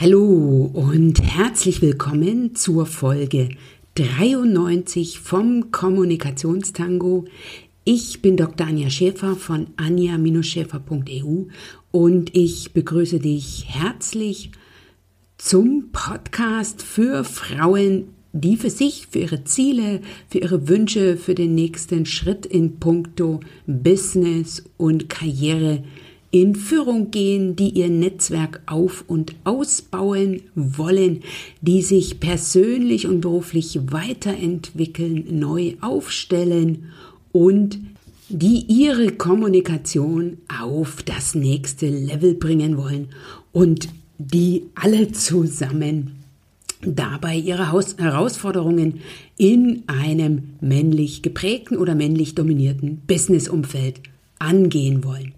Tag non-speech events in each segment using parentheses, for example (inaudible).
Hallo und herzlich willkommen zur Folge 93 vom Kommunikationstango. Ich bin Dr. Anja Schäfer von anja-schäfer.eu und ich begrüße dich herzlich zum Podcast für Frauen, die für sich, für ihre Ziele, für ihre Wünsche, für den nächsten Schritt in puncto Business und Karriere in Führung gehen, die ihr Netzwerk auf und ausbauen wollen, die sich persönlich und beruflich weiterentwickeln, neu aufstellen und die ihre Kommunikation auf das nächste Level bringen wollen und die alle zusammen dabei ihre Herausforderungen in einem männlich geprägten oder männlich dominierten Businessumfeld angehen wollen.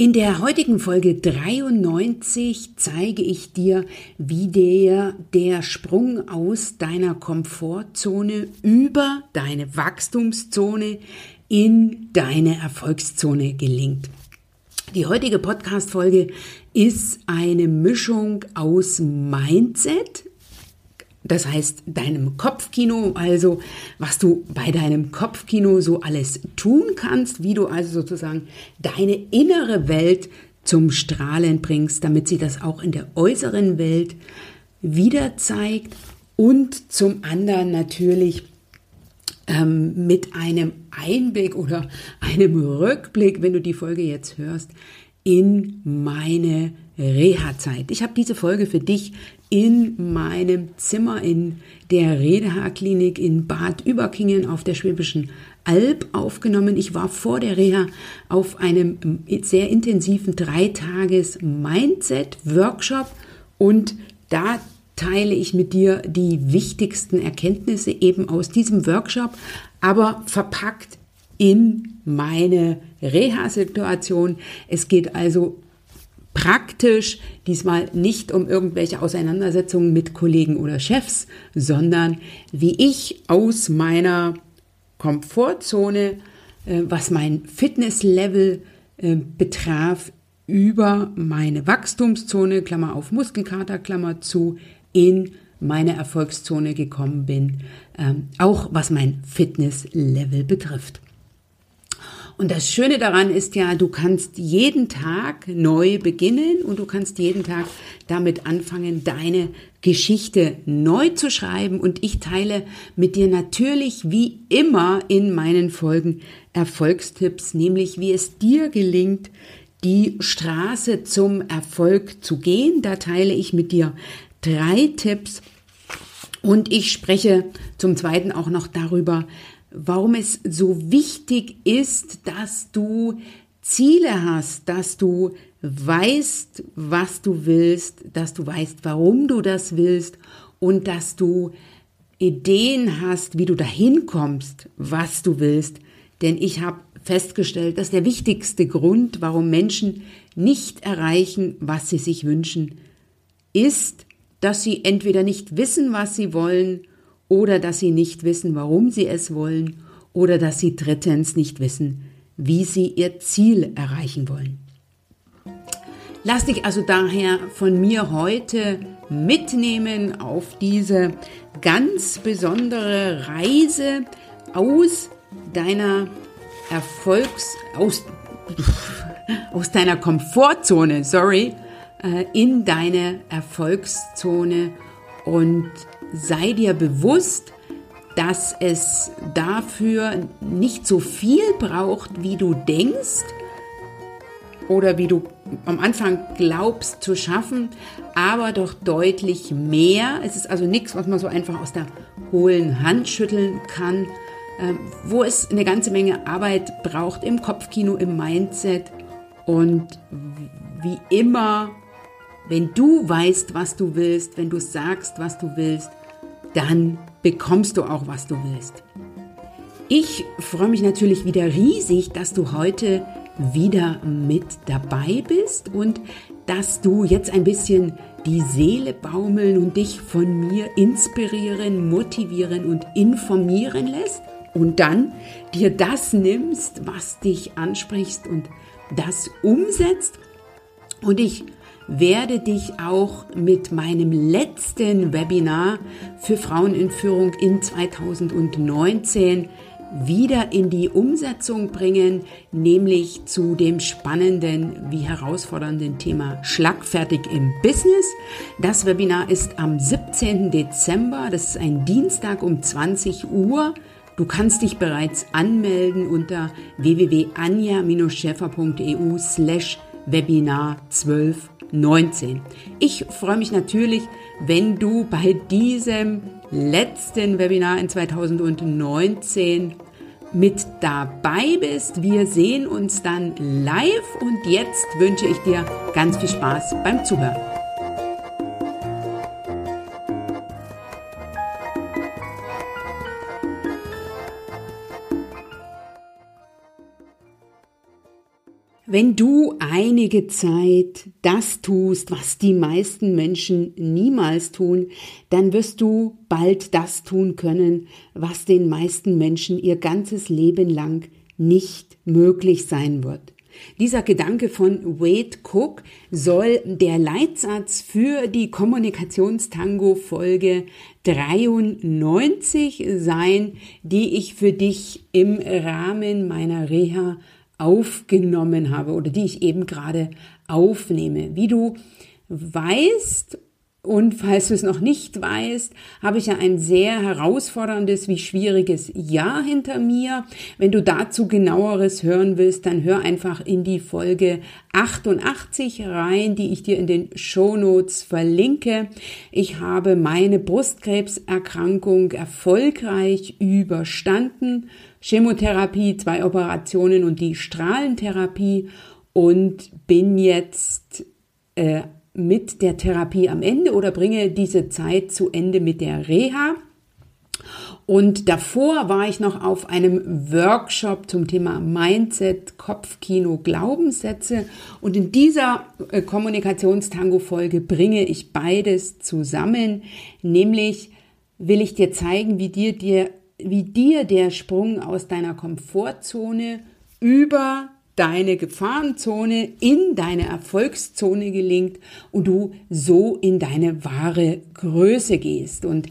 In der heutigen Folge 93 zeige ich dir, wie der, der Sprung aus deiner Komfortzone über deine Wachstumszone in deine Erfolgszone gelingt. Die heutige Podcast-Folge ist eine Mischung aus Mindset, das heißt deinem Kopfkino, also was du bei deinem Kopfkino so alles tun kannst, wie du also sozusagen deine innere Welt zum Strahlen bringst, damit sie das auch in der äußeren Welt wieder zeigt und zum anderen natürlich ähm, mit einem Einblick oder einem Rückblick, wenn du die Folge jetzt hörst, in meine Reha-Zeit. Ich habe diese Folge für dich in meinem Zimmer in der Redehaarklinik in Bad Überkingen auf der Schwäbischen Alb aufgenommen. Ich war vor der Reha auf einem sehr intensiven Dreitages Mindset-Workshop und da teile ich mit dir die wichtigsten Erkenntnisse eben aus diesem Workshop, aber verpackt in meine Reha-Situation. Es geht also praktisch, diesmal nicht um irgendwelche Auseinandersetzungen mit Kollegen oder Chefs, sondern wie ich aus meiner Komfortzone, äh, was mein Fitnesslevel äh, betraf, über meine Wachstumszone, Klammer auf Muskelkater, Klammer zu, in meine Erfolgszone gekommen bin, ähm, auch was mein Fitnesslevel betrifft. Und das Schöne daran ist ja, du kannst jeden Tag neu beginnen und du kannst jeden Tag damit anfangen, deine Geschichte neu zu schreiben. Und ich teile mit dir natürlich wie immer in meinen Folgen Erfolgstipps, nämlich wie es dir gelingt, die Straße zum Erfolg zu gehen. Da teile ich mit dir drei Tipps und ich spreche zum Zweiten auch noch darüber, warum es so wichtig ist, dass du Ziele hast, dass du weißt, was du willst, dass du weißt, warum du das willst und dass du Ideen hast, wie du dahin kommst, was du willst. Denn ich habe festgestellt, dass der wichtigste Grund, warum Menschen nicht erreichen, was sie sich wünschen, ist, dass sie entweder nicht wissen, was sie wollen oder dass sie nicht wissen, warum sie es wollen oder dass sie drittens nicht wissen, wie sie ihr Ziel erreichen wollen. Lass dich also daher von mir heute mitnehmen auf diese ganz besondere Reise aus deiner Erfolgs aus (laughs) aus deiner Komfortzone, sorry, äh, in deine Erfolgszone und sei dir bewusst, dass es dafür nicht so viel braucht, wie du denkst oder wie du am Anfang glaubst zu schaffen, aber doch deutlich mehr. Es ist also nichts, was man so einfach aus der hohlen Hand schütteln kann, ähm, wo es eine ganze Menge Arbeit braucht im Kopfkino, im Mindset und wie immer, wenn du weißt, was du willst, wenn du sagst, was du willst, dann bekommst du auch, was du willst. Ich freue mich natürlich wieder riesig, dass du heute wieder mit dabei bist und dass du jetzt ein bisschen die Seele baumeln und dich von mir inspirieren, motivieren und informieren lässt und dann dir das nimmst, was dich ansprichst und das umsetzt. Und ich werde dich auch mit meinem letzten Webinar für Frauen in Führung in 2019 wieder in die Umsetzung bringen, nämlich zu dem spannenden wie herausfordernden Thema Schlagfertig im Business. Das Webinar ist am 17. Dezember, das ist ein Dienstag um 20 Uhr. Du kannst dich bereits anmelden unter www.anja-schäfer.eu slash Webinar 1219. Ich freue mich natürlich, wenn du bei diesem letzten Webinar in 2019 mit dabei bist. Wir sehen uns dann live und jetzt wünsche ich dir ganz viel Spaß beim Zuhören. Wenn du einige Zeit das tust, was die meisten Menschen niemals tun, dann wirst du bald das tun können, was den meisten Menschen ihr ganzes Leben lang nicht möglich sein wird. Dieser Gedanke von Wade Cook soll der Leitsatz für die Kommunikationstango Folge 93 sein, die ich für dich im Rahmen meiner Reha aufgenommen habe oder die ich eben gerade aufnehme. Wie du weißt und falls du es noch nicht weißt, habe ich ja ein sehr herausforderndes wie schwieriges Jahr hinter mir. Wenn du dazu genaueres hören willst, dann hör einfach in die Folge 88 rein, die ich dir in den Show Notes verlinke. Ich habe meine Brustkrebserkrankung erfolgreich überstanden. Chemotherapie, zwei Operationen und die Strahlentherapie und bin jetzt äh, mit der Therapie am Ende oder bringe diese Zeit zu Ende mit der Reha. Und davor war ich noch auf einem Workshop zum Thema Mindset, Kopfkino, Glaubenssätze. Und in dieser äh, Kommunikationstango-Folge bringe ich beides zusammen. Nämlich will ich dir zeigen, wie dir, dir, wie dir der Sprung aus deiner Komfortzone über deine Gefahrenzone in deine Erfolgszone gelingt und du so in deine wahre Größe gehst. Und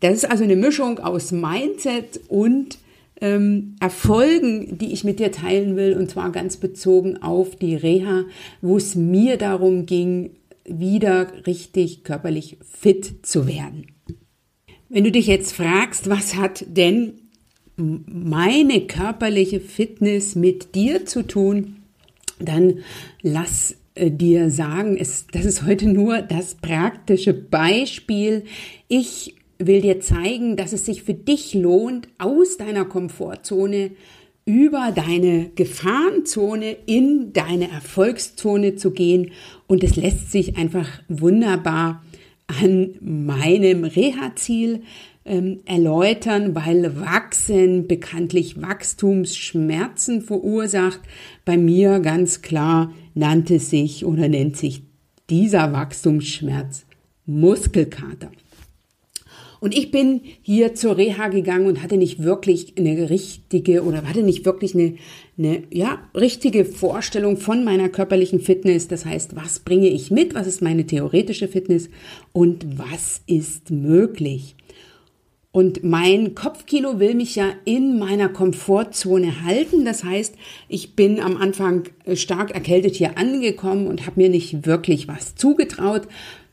das ist also eine Mischung aus Mindset und ähm, Erfolgen, die ich mit dir teilen will, und zwar ganz bezogen auf die Reha, wo es mir darum ging, wieder richtig körperlich fit zu werden. Wenn du dich jetzt fragst, was hat denn meine körperliche Fitness mit dir zu tun, dann lass äh, dir sagen, es, das ist heute nur das praktische Beispiel. Ich will dir zeigen, dass es sich für dich lohnt, aus deiner Komfortzone über deine Gefahrenzone in deine Erfolgszone zu gehen. Und es lässt sich einfach wunderbar an meinem Reha-Ziel ähm, erläutern, weil Wachsen bekanntlich Wachstumsschmerzen verursacht. Bei mir ganz klar nannte sich oder nennt sich dieser Wachstumsschmerz Muskelkater. Und ich bin hier zur Reha gegangen und hatte nicht wirklich eine richtige oder hatte nicht wirklich eine, eine ja, richtige Vorstellung von meiner körperlichen Fitness. Das heißt, was bringe ich mit? Was ist meine theoretische Fitness? Und was ist möglich? Und mein Kopfkino will mich ja in meiner Komfortzone halten. Das heißt, ich bin am Anfang äh, stark erkältet hier angekommen und habe mir nicht wirklich was zugetraut.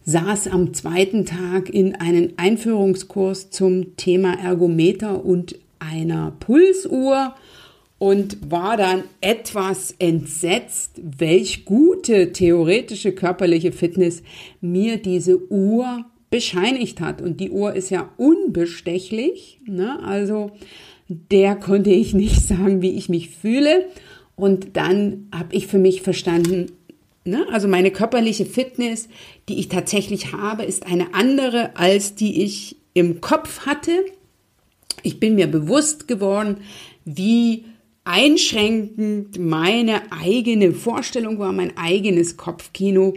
Saß am zweiten Tag in einen Einführungskurs zum Thema Ergometer und einer Pulsuhr und war dann etwas entsetzt, welch gute theoretische körperliche Fitness mir diese Uhr bescheinigt hat. Und die Uhr ist ja unbestechlich. Ne? Also der konnte ich nicht (laughs) sagen, wie ich mich fühle. Und dann habe ich für mich verstanden, ne? also meine körperliche Fitness, die ich tatsächlich habe, ist eine andere, als die ich im Kopf hatte. Ich bin mir bewusst geworden, wie einschränkend meine eigene Vorstellung war, mein eigenes Kopfkino.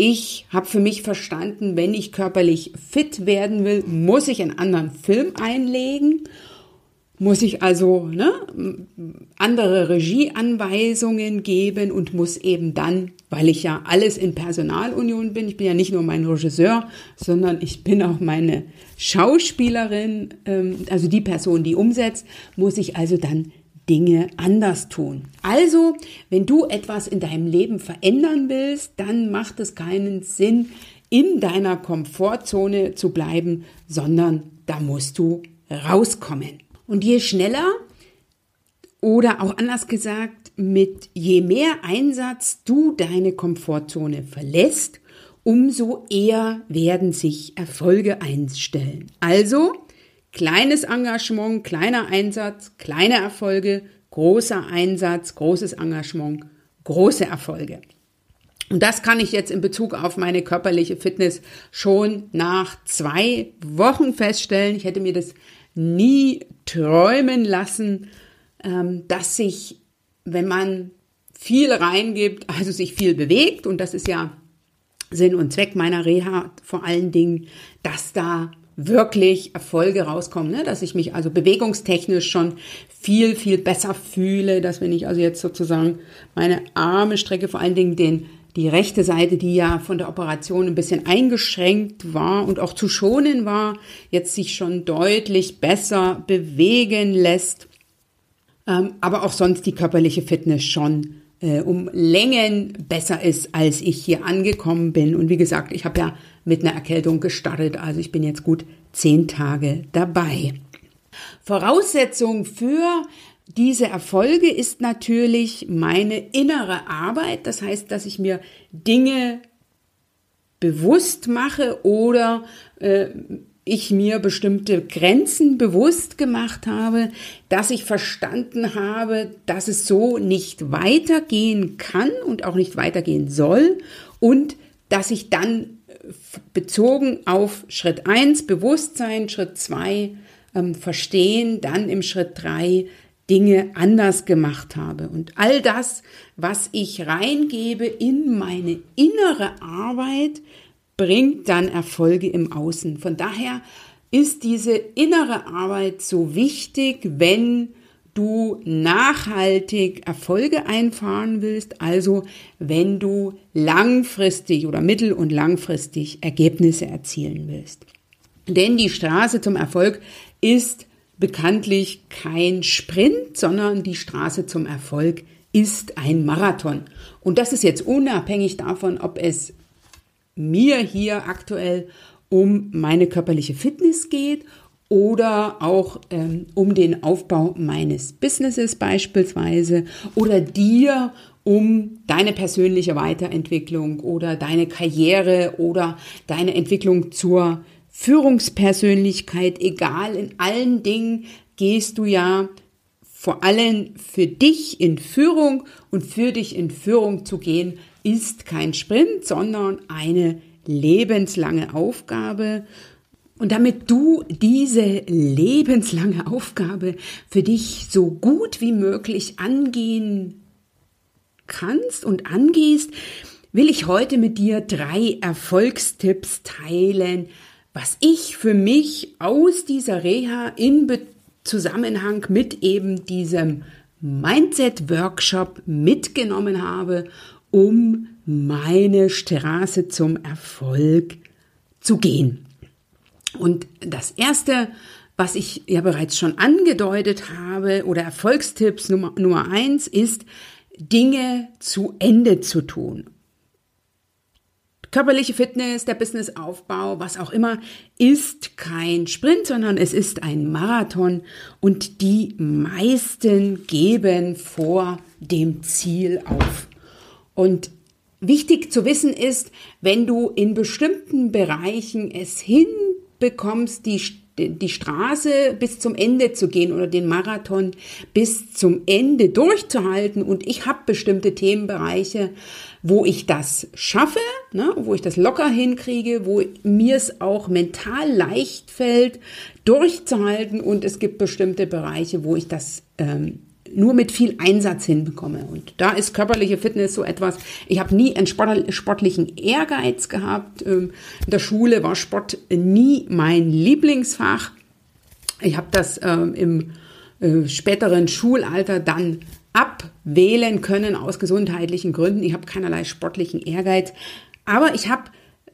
Ich habe für mich verstanden, wenn ich körperlich fit werden will, muss ich einen anderen Film einlegen. muss ich also ne, andere Regieanweisungen geben und muss eben dann, weil ich ja alles in Personalunion bin, ich bin ja nicht nur mein Regisseur, sondern ich bin auch meine Schauspielerin, ähm, also die Person, die umsetzt, muss ich also dann Dinge anders tun. Also, wenn du etwas in deinem Leben verändern willst, dann macht es keinen Sinn, in deiner Komfortzone zu bleiben, sondern da musst du rauskommen. Und je schneller oder auch anders gesagt, mit je mehr Einsatz du deine Komfortzone verlässt, umso eher werden sich Erfolge einstellen. Also kleines Engagement, kleiner Einsatz, kleine Erfolge, großer Einsatz, großes Engagement, große Erfolge. Und das kann ich jetzt in Bezug auf meine körperliche Fitness schon nach zwei Wochen feststellen. Ich hätte mir das nie träumen lassen, ähm, dass sich, wenn man viel reingibt, also sich viel bewegt, und das ist ja Sinn und Zweck meiner Reha vor allen Dingen, dass da wirklich Erfolge rauskommen, ne? dass ich mich also bewegungstechnisch schon viel, viel besser fühle, dass wenn ich also jetzt sozusagen meine Arme strecke, vor allen Dingen den die rechte Seite, die ja von der Operation ein bisschen eingeschränkt war und auch zu schonen war, jetzt sich schon deutlich besser bewegen lässt. Ähm, aber auch sonst die körperliche Fitness schon äh, um Längen besser ist, als ich hier angekommen bin. Und wie gesagt, ich habe ja mit einer Erkältung gestartet, also ich bin jetzt gut zehn Tage dabei. Voraussetzung für diese Erfolge ist natürlich meine innere Arbeit. Das heißt, dass ich mir Dinge bewusst mache oder äh, ich mir bestimmte Grenzen bewusst gemacht habe, dass ich verstanden habe, dass es so nicht weitergehen kann und auch nicht weitergehen soll und dass ich dann äh, bezogen auf Schritt eins Bewusstsein, Schritt zwei ähm, Verstehen, dann im Schritt drei Dinge anders gemacht habe. Und all das, was ich reingebe in meine innere Arbeit, bringt dann Erfolge im Außen. Von daher ist diese innere Arbeit so wichtig, wenn du nachhaltig Erfolge einfahren willst, also wenn du langfristig oder mittel- und langfristig Ergebnisse erzielen willst. Denn die Straße zum Erfolg ist bekanntlich kein Sprint, sondern die Straße zum Erfolg ist ein Marathon. Und das ist jetzt unabhängig davon, ob es mir hier aktuell um meine körperliche Fitness geht oder auch ähm, um den Aufbau meines Businesses beispielsweise oder dir um deine persönliche Weiterentwicklung oder deine Karriere oder deine Entwicklung zur Führungspersönlichkeit, egal in allen Dingen gehst du ja vor allem für dich in Führung und für dich in Führung zu gehen ist kein Sprint, sondern eine lebenslange Aufgabe. Und damit du diese lebenslange Aufgabe für dich so gut wie möglich angehen kannst und angehst, will ich heute mit dir drei Erfolgstipps teilen, was ich für mich aus dieser Reha in Zusammenhang mit eben diesem Mindset-Workshop mitgenommen habe, um meine Straße zum Erfolg zu gehen. Und das erste, was ich ja bereits schon angedeutet habe, oder Erfolgstipps Nummer, Nummer eins ist, Dinge zu Ende zu tun körperliche Fitness, der Businessaufbau, was auch immer, ist kein Sprint, sondern es ist ein Marathon und die meisten geben vor dem Ziel auf. Und wichtig zu wissen ist, wenn du in bestimmten Bereichen es hinbekommst, die die Straße bis zum Ende zu gehen oder den Marathon bis zum Ende durchzuhalten. Und ich habe bestimmte Themenbereiche, wo ich das schaffe, ne, wo ich das locker hinkriege, wo mir es auch mental leicht fällt, durchzuhalten. Und es gibt bestimmte Bereiche, wo ich das ähm, nur mit viel Einsatz hinbekomme. Und da ist körperliche Fitness so etwas. Ich habe nie einen sportlichen Ehrgeiz gehabt. Ähm, in der Schule war Sport nie mein Lieblingsfach. Ich habe das ähm, im äh, späteren Schulalter dann abwählen können aus gesundheitlichen Gründen. Ich habe keinerlei sportlichen Ehrgeiz, aber ich habe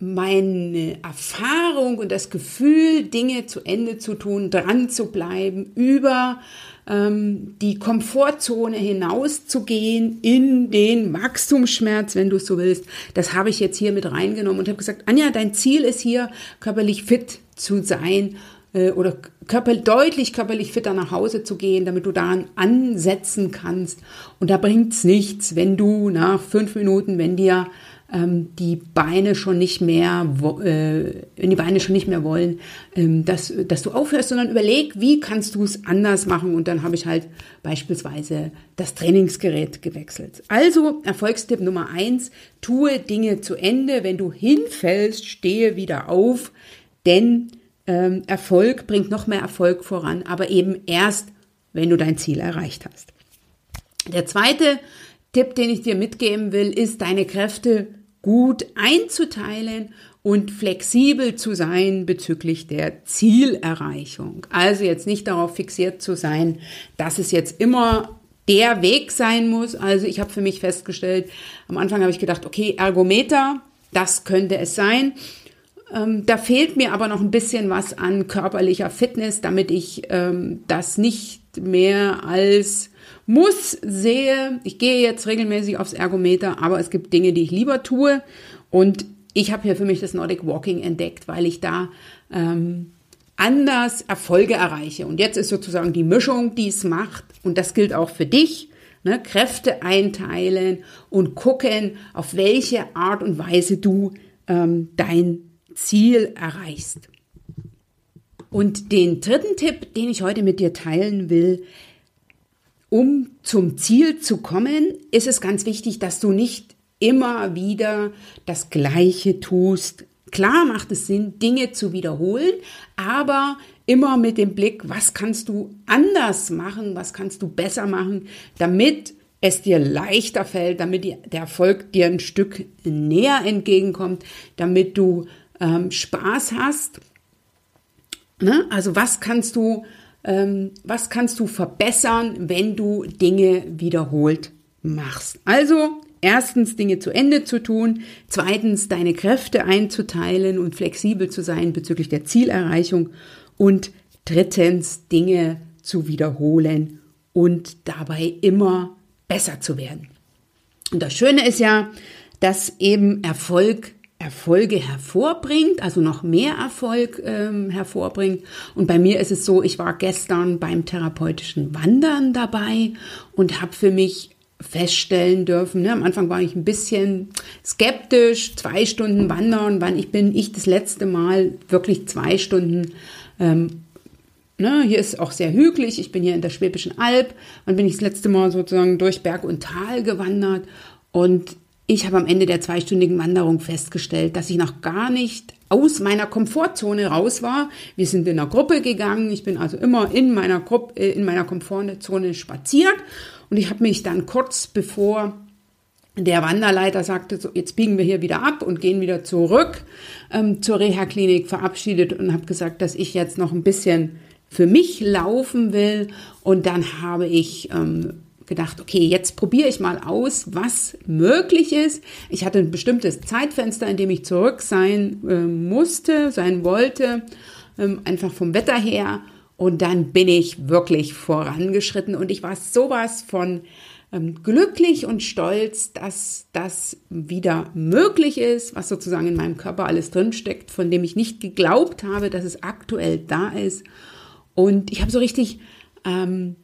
meine Erfahrung und das Gefühl, Dinge zu Ende zu tun, dran zu bleiben, über ähm, die Komfortzone hinauszugehen in den Wachstumsschmerz, wenn du es so willst. Das habe ich jetzt hier mit reingenommen und habe gesagt, Anja, dein Ziel ist hier, körperlich fit zu sein äh, oder körper, deutlich körperlich fitter nach Hause zu gehen, damit du daran ansetzen kannst. Und da bringt es nichts, wenn du nach fünf Minuten, wenn dir die Beine schon nicht mehr, äh, wenn die Beine schon nicht mehr wollen, ähm, dass, dass du aufhörst, sondern überleg, wie kannst du es anders machen. Und dann habe ich halt beispielsweise das Trainingsgerät gewechselt. Also Erfolgstipp Nummer eins, tue Dinge zu Ende. Wenn du hinfällst, stehe wieder auf, denn ähm, Erfolg bringt noch mehr Erfolg voran, aber eben erst, wenn du dein Ziel erreicht hast. Der zweite Tipp, den ich dir mitgeben will, ist, deine Kräfte gut einzuteilen und flexibel zu sein bezüglich der Zielerreichung. Also jetzt nicht darauf fixiert zu sein, dass es jetzt immer der Weg sein muss. Also ich habe für mich festgestellt, am Anfang habe ich gedacht, okay, Ergometer, das könnte es sein. Ähm, da fehlt mir aber noch ein bisschen was an körperlicher Fitness, damit ich ähm, das nicht mehr als muss sehe. Ich gehe jetzt regelmäßig aufs Ergometer, aber es gibt Dinge, die ich lieber tue. Und ich habe hier für mich das Nordic Walking entdeckt, weil ich da ähm, anders Erfolge erreiche. Und jetzt ist sozusagen die Mischung, die es macht. Und das gilt auch für dich. Ne, Kräfte einteilen und gucken, auf welche Art und Weise du ähm, dein Ziel erreichst. Und den dritten Tipp, den ich heute mit dir teilen will, um zum Ziel zu kommen, ist es ganz wichtig, dass du nicht immer wieder das Gleiche tust. Klar macht es Sinn, Dinge zu wiederholen, aber immer mit dem Blick, was kannst du anders machen, was kannst du besser machen, damit es dir leichter fällt, damit der Erfolg dir ein Stück näher entgegenkommt, damit du ähm, Spaß hast. Ne? Also was kannst du was kannst du verbessern, wenn du Dinge wiederholt machst. Also erstens Dinge zu Ende zu tun, zweitens deine Kräfte einzuteilen und flexibel zu sein bezüglich der Zielerreichung und drittens Dinge zu wiederholen und dabei immer besser zu werden. Und das Schöne ist ja, dass eben Erfolg Erfolge hervorbringt, also noch mehr Erfolg ähm, hervorbringt. Und bei mir ist es so, ich war gestern beim therapeutischen Wandern dabei und habe für mich feststellen dürfen. Ne? Am Anfang war ich ein bisschen skeptisch, zwei Stunden wandern, wann ich bin ich das letzte Mal wirklich zwei Stunden ähm, Ne, hier ist auch sehr hügelig. Ich bin hier in der Schwäbischen Alb. Wann bin ich das letzte Mal sozusagen durch Berg und Tal gewandert? Und ich habe am Ende der zweistündigen Wanderung festgestellt, dass ich noch gar nicht aus meiner Komfortzone raus war. Wir sind in einer Gruppe gegangen. Ich bin also immer in meiner Gruppe, äh, in meiner Komfortzone spaziert. Und ich habe mich dann kurz bevor der Wanderleiter sagte, so, jetzt biegen wir hier wieder ab und gehen wieder zurück ähm, zur Reha-Klinik verabschiedet und habe gesagt, dass ich jetzt noch ein bisschen für mich laufen will. Und dann habe ich ähm, gedacht, okay, jetzt probiere ich mal aus, was möglich ist. Ich hatte ein bestimmtes Zeitfenster, in dem ich zurück sein äh, musste, sein wollte, ähm, einfach vom Wetter her. Und dann bin ich wirklich vorangeschritten und ich war sowas von ähm, glücklich und stolz, dass das wieder möglich ist, was sozusagen in meinem Körper alles drinsteckt, von dem ich nicht geglaubt habe, dass es aktuell da ist. Und ich habe so richtig ähm,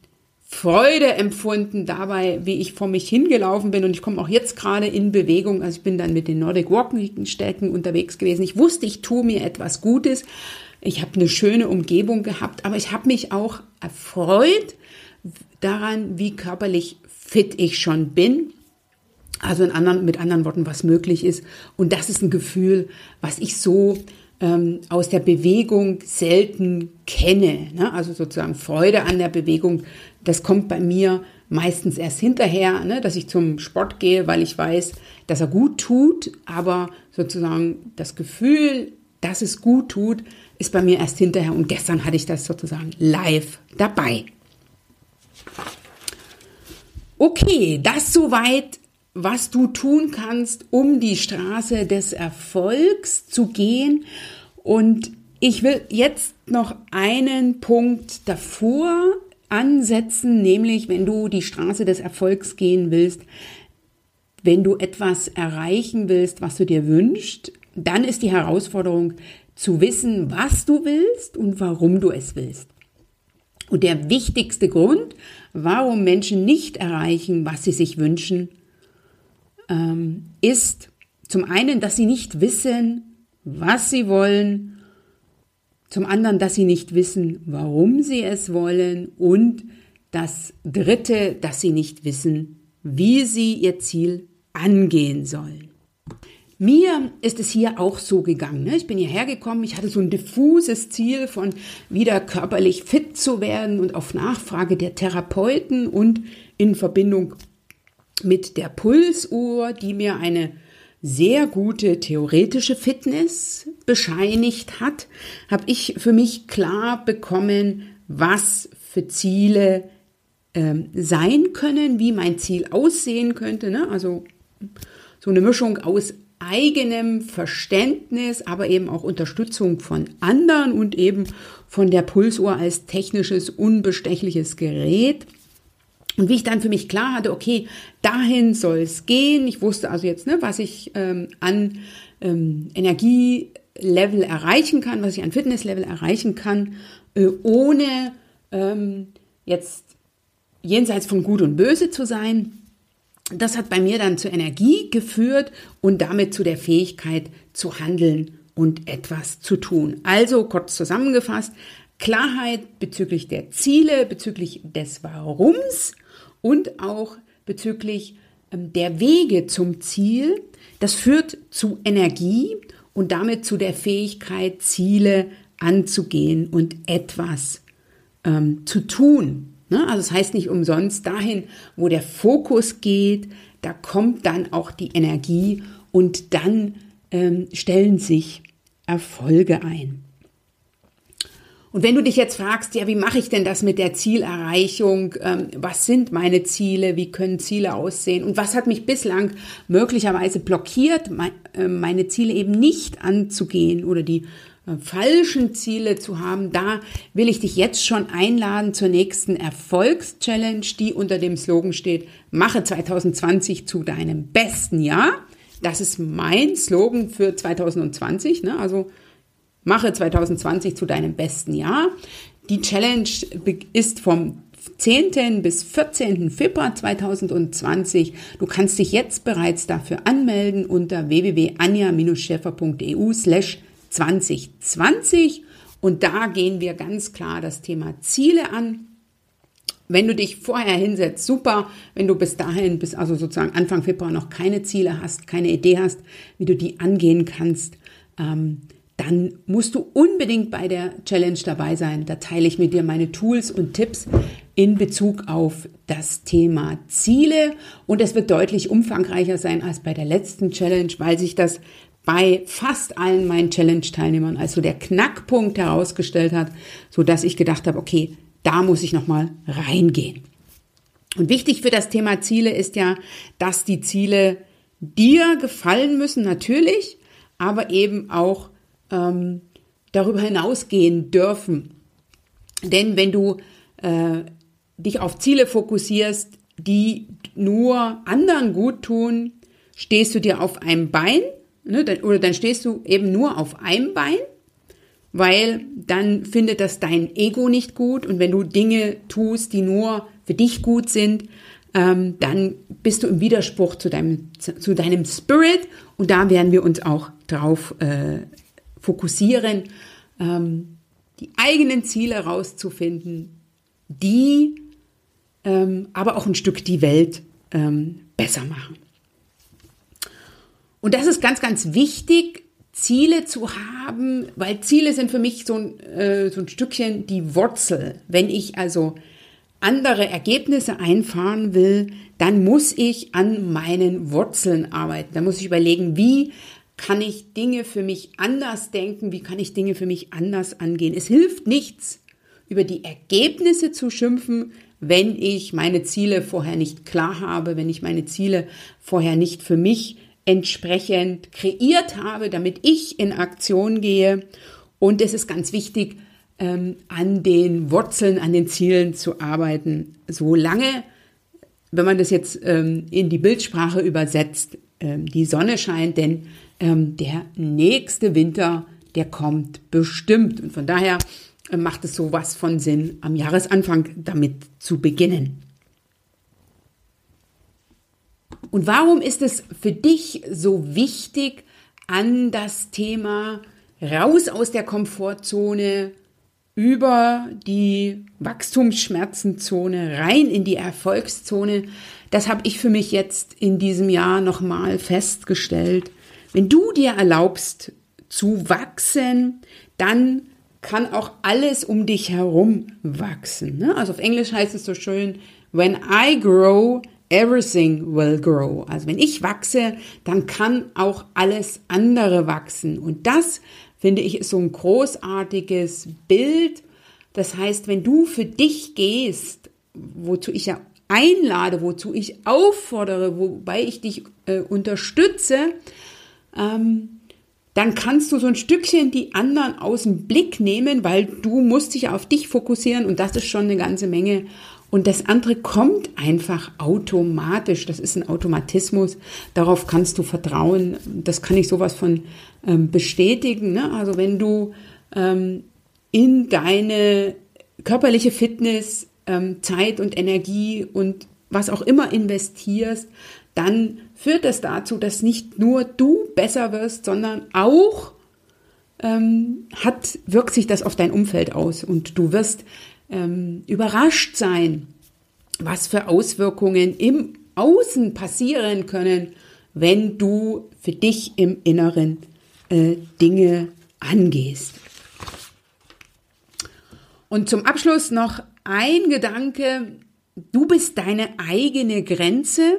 Freude empfunden dabei, wie ich vor mich hingelaufen bin und ich komme auch jetzt gerade in Bewegung. Also ich bin dann mit den Nordic Walking Städten unterwegs gewesen. Ich wusste, ich tue mir etwas Gutes. Ich habe eine schöne Umgebung gehabt, aber ich habe mich auch erfreut daran, wie körperlich fit ich schon bin. Also in anderen, mit anderen Worten, was möglich ist. Und das ist ein Gefühl, was ich so ähm, aus der Bewegung selten kenne. Ne? Also sozusagen Freude an der Bewegung, das kommt bei mir meistens erst hinterher, ne? dass ich zum Sport gehe, weil ich weiß, dass er gut tut, aber sozusagen das Gefühl, dass es gut tut, ist bei mir erst hinterher und gestern hatte ich das sozusagen live dabei. Okay, das soweit, was du tun kannst, um die Straße des Erfolgs zu gehen. Und ich will jetzt noch einen Punkt davor ansetzen, nämlich wenn du die Straße des Erfolgs gehen willst, wenn du etwas erreichen willst, was du dir wünschst, dann ist die Herausforderung zu wissen, was du willst und warum du es willst. Und der wichtigste Grund, warum Menschen nicht erreichen, was sie sich wünschen, ähm, ist zum einen, dass sie nicht wissen, was sie wollen, zum anderen, dass sie nicht wissen, warum sie es wollen und das dritte, dass sie nicht wissen, wie sie ihr Ziel angehen sollen. Mir ist es hier auch so gegangen. Ne? Ich bin hierher gekommen, ich hatte so ein diffuses Ziel von wieder körperlich fit zu werden und auf Nachfrage der Therapeuten und in Verbindung mit der Pulsuhr, die mir eine sehr gute theoretische Fitness bescheinigt hat, habe ich für mich klar bekommen, was für Ziele ähm, sein können, wie mein Ziel aussehen könnte. Ne? Also so eine Mischung aus eigenem Verständnis, aber eben auch Unterstützung von anderen und eben von der Pulsuhr als technisches, unbestechliches Gerät. Und wie ich dann für mich klar hatte, okay, dahin soll es gehen. Ich wusste also jetzt, ne, was ich ähm, an ähm, Energielevel erreichen kann, was ich an Fitnesslevel erreichen kann, äh, ohne ähm, jetzt jenseits von Gut und Böse zu sein das hat bei mir dann zur Energie geführt und damit zu der Fähigkeit zu handeln und etwas zu tun. Also kurz zusammengefasst, Klarheit bezüglich der Ziele, bezüglich des Warums und auch bezüglich ähm, der Wege zum Ziel. Das führt zu Energie und damit zu der Fähigkeit, Ziele anzugehen und etwas ähm, zu tun. Ne? Also es das heißt nicht umsonst dahin, wo der Fokus geht, da kommt dann auch die Energie und dann ähm, stellen sich Erfolge ein. Und wenn du dich jetzt fragst, ja, wie mache ich denn das mit der Zielerreichung? Ähm, was sind meine Ziele? Wie können Ziele aussehen? Und was hat mich bislang möglicherweise blockiert, äh, meine Ziele eben nicht anzugehen oder die äh, falschen Ziele zu haben, da will ich dich jetzt schon einladen zur nächsten Erfolgschallenge, die unter dem Slogan steht, mache 2020 zu deinem besten Jahr. Das ist mein Slogan für 2020, ne? also mache 2020 zu deinem besten Jahr. Die Challenge ist vom 10. bis 14. Februar 2020. Du kannst dich jetzt bereits dafür anmelden unter www.anja-schäfer.eu slash 2020 und da gehen wir ganz klar das Thema Ziele an. Wenn du dich vorher hinsetzt, super. Wenn du bis dahin, bis also sozusagen Anfang Februar noch keine Ziele hast, keine Idee hast, wie du die angehen kannst, ähm, dann musst du unbedingt bei der Challenge dabei sein. Da teile ich mit dir meine Tools und Tipps in Bezug auf das Thema Ziele. Und es wird deutlich umfangreicher sein als bei der letzten Challenge, weil sich das bei fast allen meinen Challenge-Teilnehmern als so der Knackpunkt herausgestellt hat, so dass ich gedacht habe, okay, da muss ich nochmal reingehen. Und wichtig für das Thema Ziele ist ja, dass die Ziele dir gefallen müssen, natürlich, aber eben auch ähm, darüber hinausgehen dürfen. Denn wenn du äh, dich auf Ziele fokussierst, die nur anderen gut tun, stehst du dir auf einem Bein Ne, oder dann stehst du eben nur auf einem Bein, weil dann findet das dein Ego nicht gut und wenn du Dinge tust, die nur für dich gut sind, ähm, dann bist du im Widerspruch zu deinem, zu deinem Spirit und da werden wir uns auch drauf äh, fokussieren, ähm, die eigenen Ziele herauszufinden, die ähm, aber auch ein Stück die Welt ähm, besser machen. Und das ist ganz, ganz wichtig, Ziele zu haben, weil Ziele sind für mich so ein, äh, so ein Stückchen die Wurzel. Wenn ich also andere Ergebnisse einfahren will, dann muss ich an meinen Wurzeln arbeiten. Da muss ich überlegen, wie kann ich Dinge für mich anders denken, wie kann ich Dinge für mich anders angehen. Es hilft nichts, über die Ergebnisse zu schimpfen, wenn ich meine Ziele vorher nicht klar habe, wenn ich meine Ziele vorher nicht für mich entsprechend kreiert habe, damit ich in Aktion gehe. Und es ist ganz wichtig, ähm, an den Wurzeln, an den Zielen zu arbeiten. Solange, wenn man das jetzt ähm, in die Bildsprache übersetzt, ähm, die Sonne scheint, denn ähm, der nächste Winter, der kommt bestimmt. Und von daher äh, macht es sowas von Sinn, am Jahresanfang damit zu beginnen. Und warum ist es für dich so wichtig, an das Thema raus aus der Komfortzone, über die Wachstumsschmerzenzone, rein in die Erfolgszone, das habe ich für mich jetzt in diesem Jahr nochmal festgestellt. Wenn du dir erlaubst zu wachsen, dann kann auch alles um dich herum wachsen. Ne? Also auf Englisch heißt es so schön, when I grow, everything will grow. Also wenn ich wachse, dann kann auch alles andere wachsen. Und das finde ich ist so ein großartiges Bild. Das heißt, wenn du für dich gehst, wozu ich ja einlade, wozu ich auffordere, wobei ich dich äh, unterstütze, ähm, dann kannst du so ein Stückchen die anderen aus dem Blick nehmen, weil du musst dich auf dich fokussieren und das ist schon eine ganze Menge. Und das andere kommt einfach automatisch. Das ist ein Automatismus. Darauf kannst du vertrauen. Das kann ich sowas von ähm, bestätigen. Ne? Also wenn du ähm, in deine körperliche Fitness ähm, Zeit und Energie und was auch immer investierst, dann führt das dazu, dass nicht nur du besser wirst, sondern auch ähm, hat, wirkt sich das auf dein Umfeld aus und du wirst ähm, überrascht sein, was für Auswirkungen im Außen passieren können, wenn du für dich im Inneren äh, Dinge angehst. Und zum Abschluss noch ein Gedanke. Du bist deine eigene Grenze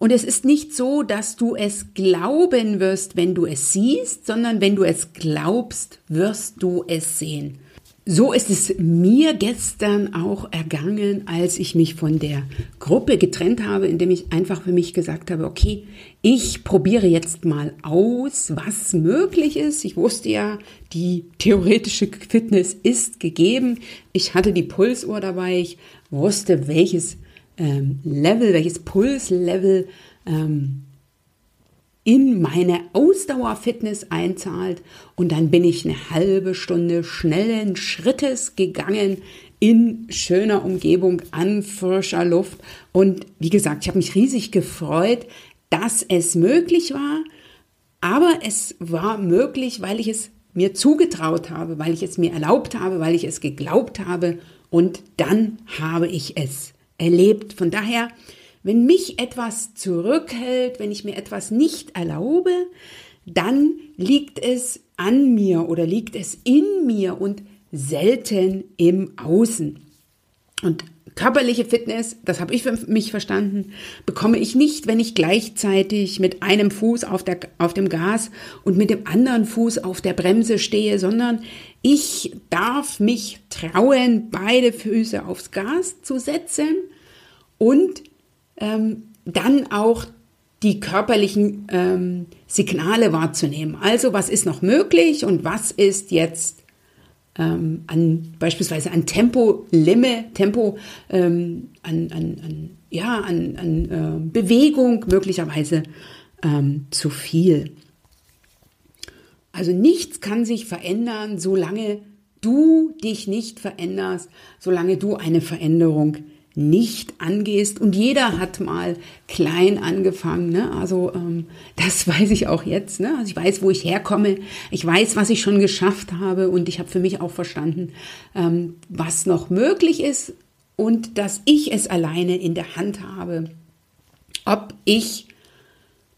und es ist nicht so, dass du es glauben wirst, wenn du es siehst, sondern wenn du es glaubst, wirst du es sehen. So ist es mir gestern auch ergangen, als ich mich von der Gruppe getrennt habe, indem ich einfach für mich gesagt habe, okay, ich probiere jetzt mal aus, was möglich ist. Ich wusste ja, die theoretische Fitness ist gegeben. Ich hatte die Pulsuhr dabei. Ich wusste, welches ähm, Level, welches Pulslevel ähm, in meine Ausdauerfitness einzahlt. Und dann bin ich eine halbe Stunde schnellen Schrittes gegangen in schöner Umgebung an frischer Luft. Und wie gesagt, ich habe mich riesig gefreut, dass es möglich war. Aber es war möglich, weil ich es mir zugetraut habe, weil ich es mir erlaubt habe, weil ich es geglaubt habe. Und dann habe ich es erlebt. Von daher, wenn mich etwas zurückhält, wenn ich mir etwas nicht erlaube, dann liegt es an mir oder liegt es in mir und selten im Außen. Und körperliche Fitness, das habe ich für mich verstanden, bekomme ich nicht, wenn ich gleichzeitig mit einem Fuß auf, der, auf dem Gas und mit dem anderen Fuß auf der Bremse stehe, sondern ich darf mich trauen, beide Füße aufs Gas zu setzen und ähm, dann auch die körperlichen ähm, Signale wahrzunehmen. Also was ist noch möglich und was ist jetzt ähm, an beispielsweise an Tempo Limit, Tempo ähm, an, an, an, ja, an, an äh, Bewegung möglicherweise ähm, zu viel. Also nichts kann sich verändern, solange du dich nicht veränderst, solange du eine Veränderung nicht angehst. Und jeder hat mal klein angefangen. Ne? Also ähm, das (laughs) weiß ich auch jetzt. Ne? Also ich weiß, wo ich herkomme. Ich weiß, was ich schon geschafft habe. Und ich habe für mich auch verstanden, ähm, was noch möglich ist und dass ich es alleine in der Hand habe. Ob ich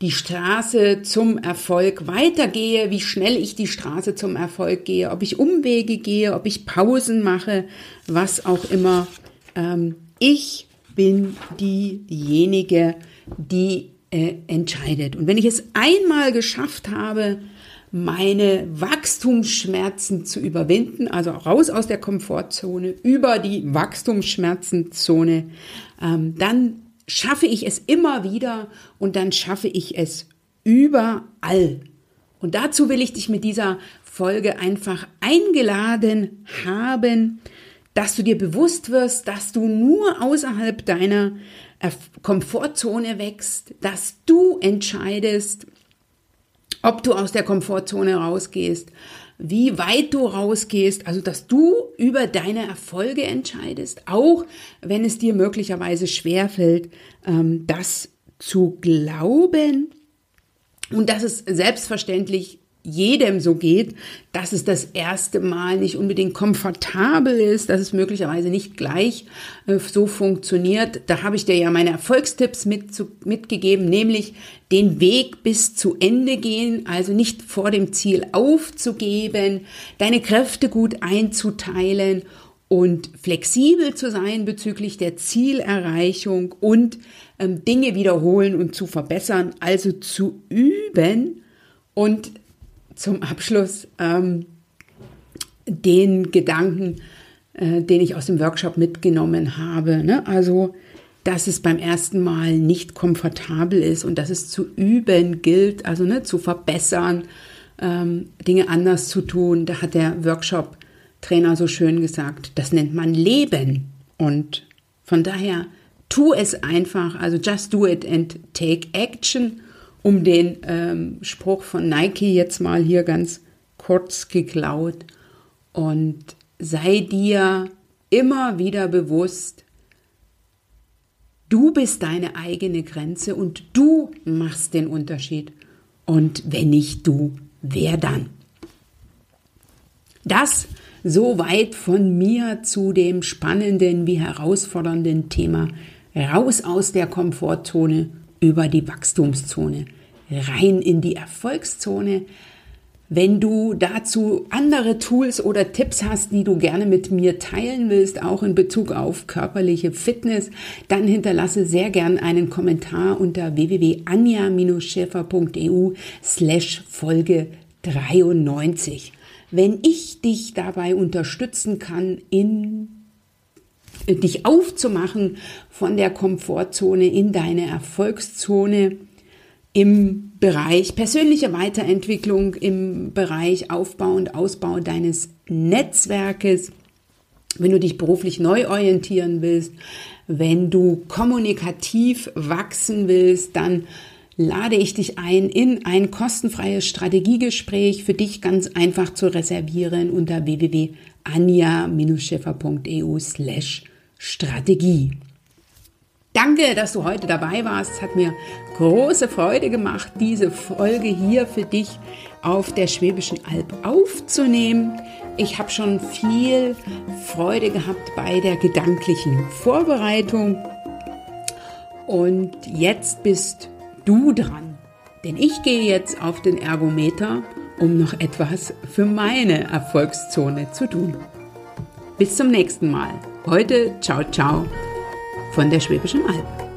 die Straße zum Erfolg weitergehe, wie schnell ich die Straße zum Erfolg gehe, ob ich Umwege gehe, ob ich Pausen mache, was auch immer. Ähm, ich bin diejenige, die äh, entscheidet. Und wenn ich es einmal geschafft habe, meine Wachstumsschmerzen zu überwinden, also raus aus der Komfortzone, über die Wachstumsschmerzenzone, ähm, dann schaffe ich es immer wieder und dann schaffe ich es überall. Und dazu will ich dich mit dieser Folge einfach eingeladen haben, dass du dir bewusst wirst, dass du nur außerhalb deiner Komfortzone wächst, dass du entscheidest, ob du aus der Komfortzone rausgehst, wie weit du rausgehst, also dass du über deine Erfolge entscheidest, auch wenn es dir möglicherweise schwerfällt, ähm, das zu glauben. Und dass es selbstverständlich jedem so geht, dass es das erste Mal nicht unbedingt komfortabel ist, dass es möglicherweise nicht gleich äh, so funktioniert. Da habe ich dir ja meine Erfolgstipps mit zu, mitgegeben, nämlich den Weg bis zu Ende gehen, also nicht vor dem Ziel aufzugeben, deine Kräfte gut einzuteilen und flexibel zu sein bezüglich der Zielerreichung und ähm, Dinge wiederholen und zu verbessern, also zu üben und zum Abschluss ähm, den Gedanken, äh, den ich aus dem Workshop mitgenommen habe. Ne? Also, dass es beim ersten Mal nicht komfortabel ist und dass es zu üben gilt, also ne, zu verbessern, ähm, Dinge anders zu tun. Da hat der Workshop-Trainer so schön gesagt, das nennt man Leben. Und von daher tu es einfach, also just do it and take action um den ähm, Spruch von Nike jetzt mal hier ganz kurz geklaut. Und sei dir immer wieder bewusst, du bist deine eigene Grenze und du machst den Unterschied. Und wenn nicht du, wer dann? Das soweit von mir zu dem spannenden wie herausfordernden Thema raus aus der Komfortzone über die Wachstumszone, rein in die Erfolgszone. Wenn du dazu andere Tools oder Tipps hast, die du gerne mit mir teilen willst, auch in Bezug auf körperliche Fitness, dann hinterlasse sehr gern einen Kommentar unter www.anja-schäfer.eu slash Folge 93. Wenn ich dich dabei unterstützen kann, in dich aufzumachen von der Komfortzone in deine Erfolgszone im Bereich persönliche Weiterentwicklung, im Bereich Aufbau und Ausbau deines Netzwerkes, wenn du dich beruflich neu orientieren willst, wenn du kommunikativ wachsen willst, dann lade ich dich ein, in ein kostenfreies Strategiegespräch für dich ganz einfach zu reservieren unter www.anja-scheffer.eu slash Strategie. Danke, dass du heute dabei warst. Es hat mir große Freude gemacht, diese Folge hier für dich auf der Schwäbischen Alb aufzunehmen. Ich habe schon viel Freude gehabt bei der gedanklichen Vorbereitung. Und jetzt bist du dran. Denn ich gehe jetzt auf den Ergometer, um noch etwas für meine Erfolgszone zu tun. Bis zum nächsten Mal. Heute ciao ciao von der Schwäbischen Alb.